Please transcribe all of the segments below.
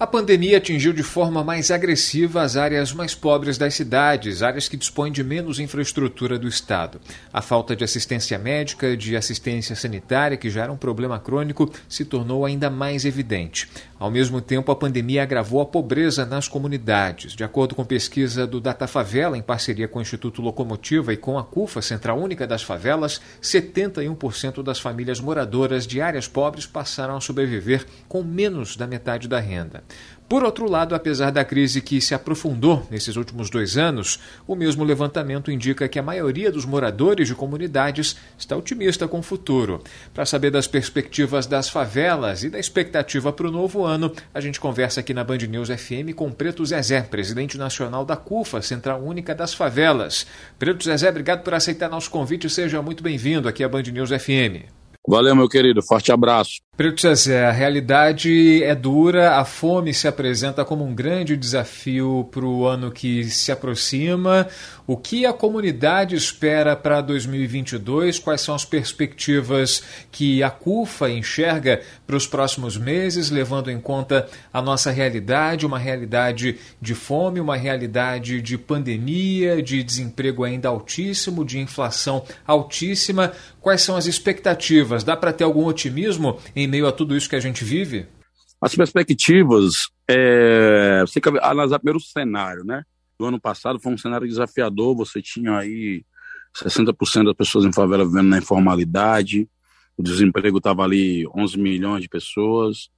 A pandemia atingiu de forma mais agressiva as áreas mais pobres das cidades, áreas que dispõem de menos infraestrutura do Estado. A falta de assistência médica, de assistência sanitária, que já era um problema crônico, se tornou ainda mais evidente. Ao mesmo tempo, a pandemia agravou a pobreza nas comunidades. De acordo com pesquisa do Data Favela, em parceria com o Instituto Locomotiva e com a CUFA, Central Única das Favelas, 71% das famílias moradoras de áreas pobres passaram a sobreviver com menos da metade da renda. Por outro lado, apesar da crise que se aprofundou nesses últimos dois anos, o mesmo levantamento indica que a maioria dos moradores de comunidades está otimista com o futuro. Para saber das perspectivas das favelas e da expectativa para o novo ano, a gente conversa aqui na Band News FM com Preto Zezé, presidente nacional da CUFA, Central Única das Favelas. Preto Zezé, obrigado por aceitar nosso convite. Seja muito bem-vindo aqui à Band News FM. Valeu, meu querido. Forte abraço. Preto Zezé, a realidade é dura, a fome se apresenta como um grande desafio para o ano que se aproxima. O que a comunidade espera para 2022? Quais são as perspectivas que a CUFA enxerga para os próximos meses, levando em conta a nossa realidade, uma realidade de fome, uma realidade de pandemia, de desemprego ainda altíssimo, de inflação altíssima? Quais são as expectativas? Dá para ter algum otimismo em meio a tudo isso que a gente vive? As perspectivas, é, você tem que analisar primeiro o cenário, né? Do ano passado foi um cenário desafiador, você tinha aí 60% das pessoas em favela vivendo na informalidade, o desemprego estava ali 11 milhões de pessoas,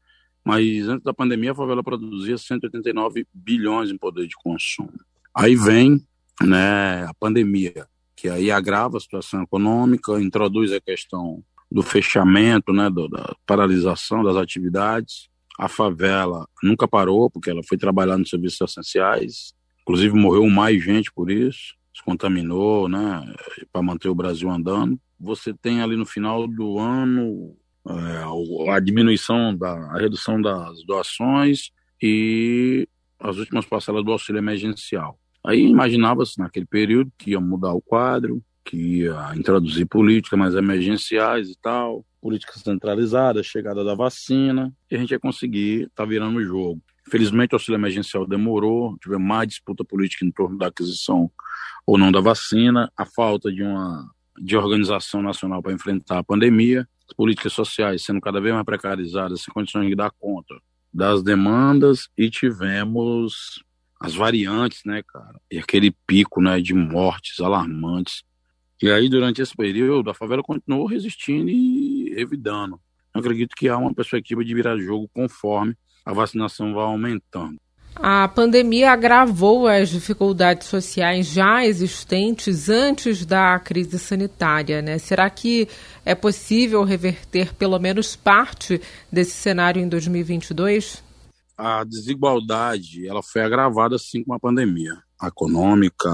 mas antes da pandemia a favela produzia 189 bilhões em poder de consumo. Aí vem né, a pandemia, que aí agrava a situação econômica, introduz a questão do fechamento, né, do, da paralisação das atividades. A favela nunca parou, porque ela foi trabalhar nos serviços essenciais. Inclusive, morreu mais gente por isso, se contaminou, né, para manter o Brasil andando. Você tem ali no final do ano é, a diminuição, da, a redução das doações e as últimas parcelas do auxílio emergencial. Aí imaginava-se naquele período que ia mudar o quadro, que ia introduzir políticas mais emergenciais e tal, políticas centralizadas, chegada da vacina, e a gente ia conseguir estar tá virando o jogo. Infelizmente, o auxílio emergencial demorou, tivemos mais disputa política em torno da aquisição ou não da vacina, a falta de uma de organização nacional para enfrentar a pandemia, as políticas sociais sendo cada vez mais precarizadas, sem condições de dar conta das demandas, e tivemos as variantes, né, cara, e aquele pico, né, de mortes alarmantes e aí, durante esse período, a favela continuou resistindo e revidando. Eu acredito que há uma perspectiva de virar jogo conforme a vacinação vai aumentando. A pandemia agravou as dificuldades sociais já existentes antes da crise sanitária, né? Será que é possível reverter pelo menos parte desse cenário em 2022? A desigualdade, ela foi agravada sim com a pandemia econômica.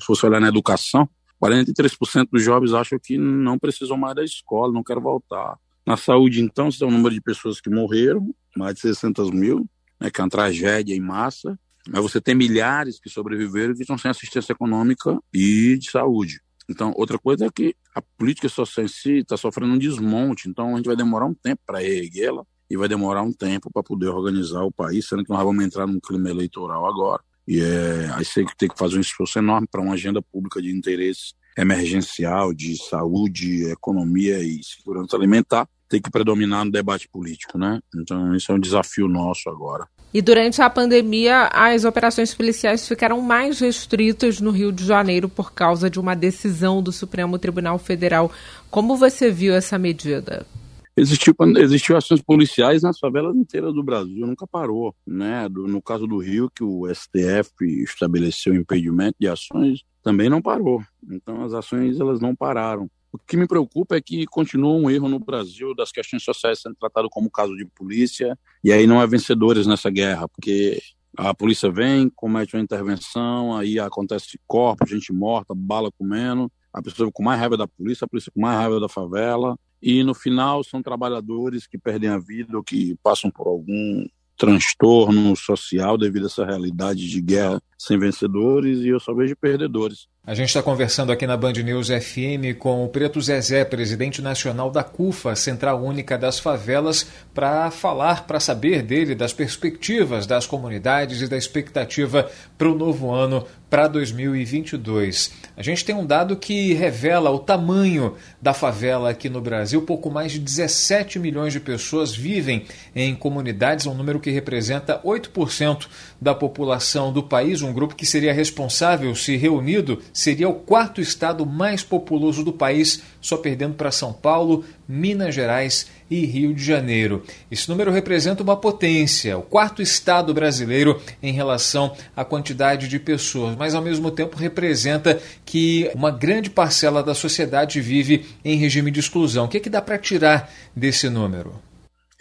Se você olhar na educação, 43% dos jovens acham que não precisam mais da escola, não querem voltar. Na saúde, então, tem um número de pessoas que morreram, mais de 600 mil, né, que é uma tragédia em massa. Mas você tem milhares que sobreviveram que estão sem assistência econômica e de saúde. Então, outra coisa é que a política social em si está sofrendo um desmonte, então a gente vai demorar um tempo para erguê-la e vai demorar um tempo para poder organizar o país, sendo que nós vamos entrar num clima eleitoral agora. E é, aí você tem que fazer um esforço enorme para uma agenda pública de interesse emergencial, de saúde, economia e segurança alimentar, tem que predominar no debate político, né? Então, isso é um desafio nosso agora. E durante a pandemia, as operações policiais ficaram mais restritas no Rio de Janeiro por causa de uma decisão do Supremo Tribunal Federal. Como você viu essa medida? Existiu, existiu ações policiais nas favelas inteiras do Brasil, nunca parou. Né? Do, no caso do Rio, que o STF estabeleceu impedimento de ações, também não parou. Então as ações elas não pararam. O que me preocupa é que continua um erro no Brasil das questões sociais sendo tratado como caso de polícia, e aí não há vencedores nessa guerra, porque a polícia vem, comete uma intervenção, aí acontece corpo, gente morta, bala comendo, a pessoa com mais raiva da polícia, a polícia com mais raiva da favela, e no final são trabalhadores que perdem a vida ou que passam por algum transtorno social devido a essa realidade de guerra sem vencedores e eu só vejo perdedores. A gente está conversando aqui na Band News FM com o Preto Zezé, presidente nacional da CUFA, Central Única das Favelas, para falar, para saber dele das perspectivas das comunidades e da expectativa para o novo ano, para 2022. A gente tem um dado que revela o tamanho da favela aqui no Brasil. Pouco mais de 17 milhões de pessoas vivem em comunidades, um número que representa 8% da população do país, um grupo que seria responsável, se reunido, seria o quarto estado mais populoso do país, só perdendo para São Paulo, Minas Gerais e Rio de Janeiro. Esse número representa uma potência, o quarto estado brasileiro em relação à quantidade de pessoas, mas ao mesmo tempo representa que uma grande parcela da sociedade vive em regime de exclusão. O que, é que dá para tirar desse número?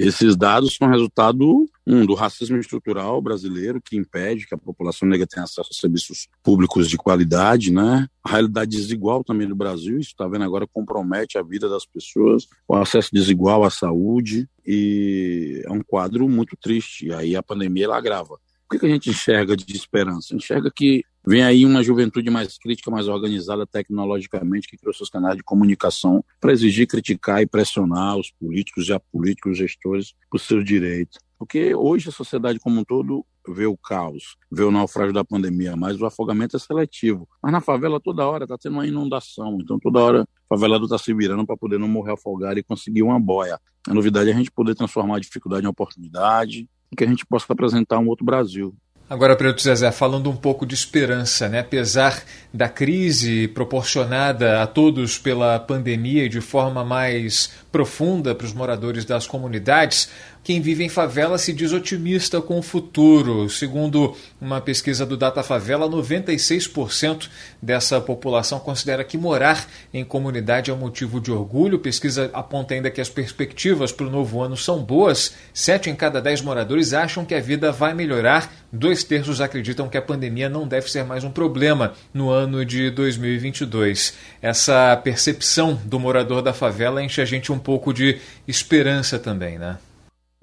Esses dados são resultado um, do racismo estrutural brasileiro que impede que a população negra tenha acesso a serviços públicos de qualidade, né? A realidade desigual também do Brasil, isso está vendo agora, compromete a vida das pessoas, o acesso desigual à saúde e é um quadro muito triste. E aí a pandemia ela agrava. O que a gente enxerga de esperança? Enxerga que Vem aí uma juventude mais crítica, mais organizada tecnologicamente, que criou seus canais de comunicação para exigir, criticar e pressionar os políticos e apolíticos, os gestores, por seus direitos. Porque hoje a sociedade como um todo vê o caos, vê o naufrágio da pandemia, mas o afogamento é seletivo. Mas na favela toda hora está tendo uma inundação, então toda hora o favelado está se virando para poder não morrer afogado e conseguir uma boia. A novidade é a gente poder transformar a dificuldade em oportunidade e que a gente possa apresentar um outro Brasil. Agora, Preto Zezé, falando um pouco de esperança, né? apesar da crise proporcionada a todos pela pandemia e de forma mais profunda para os moradores das comunidades, quem vive em favela se diz otimista com o futuro. Segundo uma pesquisa do Data Favela, 96% dessa população considera que morar em comunidade é um motivo de orgulho. Pesquisa aponta ainda que as perspectivas para o novo ano são boas. Sete em cada dez moradores acham que a vida vai melhorar. Dois terços acreditam que a pandemia não deve ser mais um problema no ano de 2022. Essa percepção do morador da favela enche a gente um pouco de esperança também, né?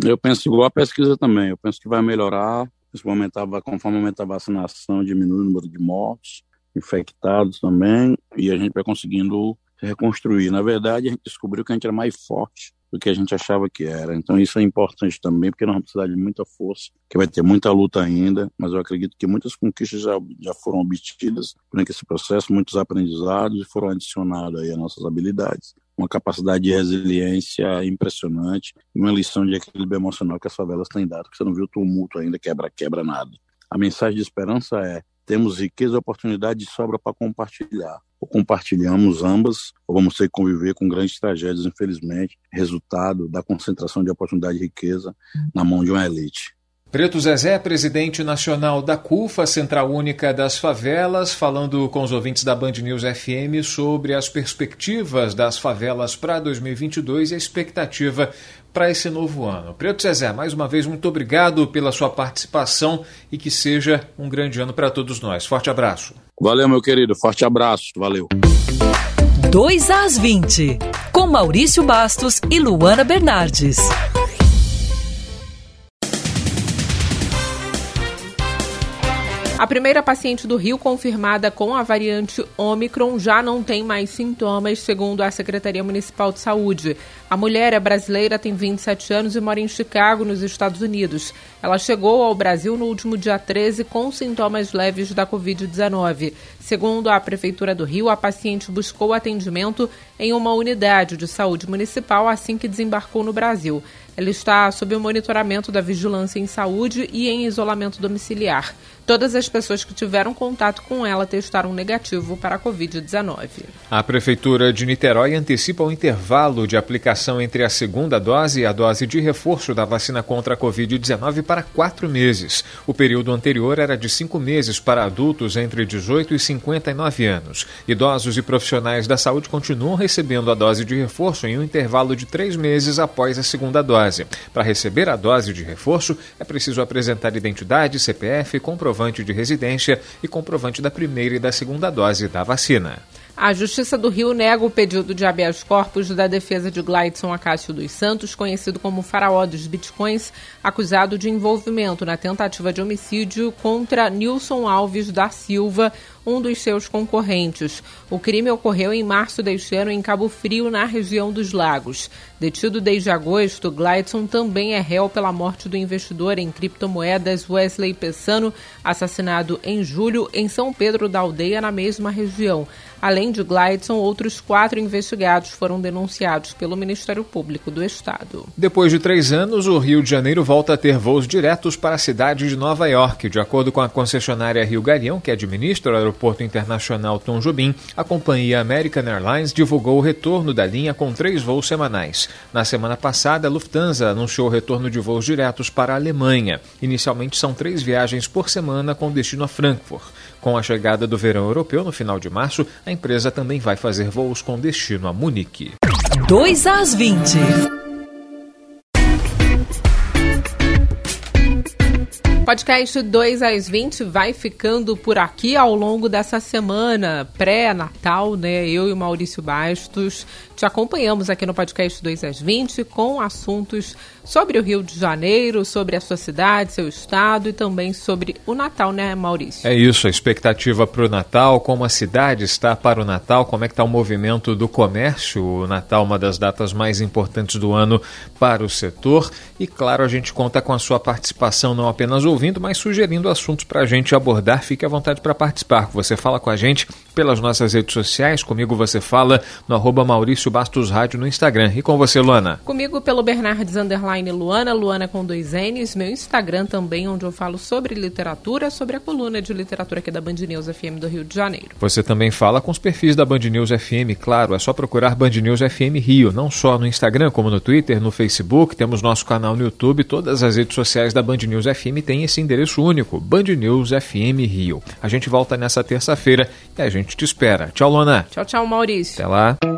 Eu penso igual a pesquisa também. Eu penso que vai melhorar, principalmente conforme aumenta a vacinação, diminui o número de mortes, infectados também, e a gente vai conseguindo reconstruir. Na verdade, a gente descobriu que a gente era mais forte do que a gente achava que era. Então isso é importante também, porque nós vamos precisar de muita força, que vai ter muita luta ainda, mas eu acredito que muitas conquistas já, já foram obtidas durante esse processo, muitos aprendizados foram adicionados aí às nossas habilidades uma capacidade de resiliência impressionante uma lição de equilíbrio emocional que as favelas têm dado, que você não viu tumulto ainda, quebra-quebra nada. A mensagem de esperança é temos riqueza e oportunidade de sobra para compartilhar. Ou compartilhamos ambas, ou vamos ter que conviver com grandes tragédias, infelizmente, resultado da concentração de oportunidade e riqueza na mão de uma elite. Preto Zezé, presidente nacional da CUFA, Central Única das Favelas, falando com os ouvintes da Band News FM sobre as perspectivas das favelas para 2022 e a expectativa para esse novo ano. Preto Zezé, mais uma vez, muito obrigado pela sua participação e que seja um grande ano para todos nós. Forte abraço. Valeu, meu querido. Forte abraço. Valeu. 2 às 20, com Maurício Bastos e Luana Bernardes. A primeira paciente do Rio confirmada com a variante Omicron já não tem mais sintomas, segundo a Secretaria Municipal de Saúde. A mulher é brasileira, tem 27 anos e mora em Chicago, nos Estados Unidos. Ela chegou ao Brasil no último dia 13 com sintomas leves da Covid-19. Segundo a Prefeitura do Rio, a paciente buscou atendimento em uma unidade de saúde municipal assim que desembarcou no Brasil. Ela está sob o monitoramento da Vigilância em Saúde e em isolamento domiciliar. Todas as pessoas que tiveram contato com ela testaram negativo para a Covid-19. A Prefeitura de Niterói antecipa o intervalo de aplicação entre a segunda dose e a dose de reforço da vacina contra a Covid-19 para quatro meses. O período anterior era de cinco meses para adultos entre 18 e 59 anos. Idosos e profissionais da saúde continuam recebendo a dose de reforço em um intervalo de três meses após a segunda dose. Para receber a dose de reforço, é preciso apresentar identidade, CPF, comprovante comprovante de residência e comprovante da primeira e da segunda dose da vacina. A Justiça do Rio nega o pedido de habeas corpus da defesa de Gladson Acácio dos Santos, conhecido como faraó dos bitcoins, acusado de envolvimento na tentativa de homicídio contra Nilson Alves da Silva, um dos seus concorrentes. O crime ocorreu em março deste ano em Cabo Frio, na região dos Lagos. Detido desde agosto, Gladson também é réu pela morte do investidor em criptomoedas Wesley Pessano, assassinado em julho em São Pedro da Aldeia, na mesma região. Além de Gladson, outros quatro investigados foram denunciados pelo Ministério Público do Estado. Depois de três anos, o Rio de Janeiro volta a ter voos diretos para a cidade de Nova York. De acordo com a concessionária Rio Galeão, que administra o Aeroporto Internacional Tom Jobim, a companhia American Airlines divulgou o retorno da linha com três voos semanais. Na semana passada, a Lufthansa anunciou o retorno de voos diretos para a Alemanha. Inicialmente são três viagens por semana com destino a Frankfurt. Com a chegada do verão europeu no final de março, a empresa também vai fazer voos com destino a Munique. 2 às 20. Podcast 2 às 20 vai ficando por aqui ao longo dessa semana pré-natal, né? Eu e o Maurício Bastos te acompanhamos aqui no podcast 2 às 20 com assuntos sobre o Rio de Janeiro, sobre a sua cidade, seu estado e também sobre o Natal, né, Maurício? É isso, a expectativa para o Natal, como a cidade está para o Natal, como é que está o movimento do comércio, o Natal uma das datas mais importantes do ano para o setor e claro, a gente conta com a sua participação não apenas ouvindo, mas sugerindo assuntos para a gente abordar. Fique à vontade para participar, você fala com a gente pelas nossas redes sociais, comigo você fala no arroba Maurício Bastos Rádio no Instagram. E com você, Luana? Comigo pelo Bernardes Underline Luana, Luana com dois N's, meu Instagram também, onde eu falo sobre literatura, sobre a coluna de literatura aqui da Band News FM do Rio de Janeiro. Você também fala com os perfis da Band News FM, claro, é só procurar Band News FM Rio, não só no Instagram, como no Twitter, no Facebook, temos nosso canal no YouTube, todas as redes sociais da Band News FM têm esse endereço único, Band News FM Rio. A gente volta nessa terça-feira e a gente te espera. Tchau, Luana. Tchau, tchau, Maurício. Até lá.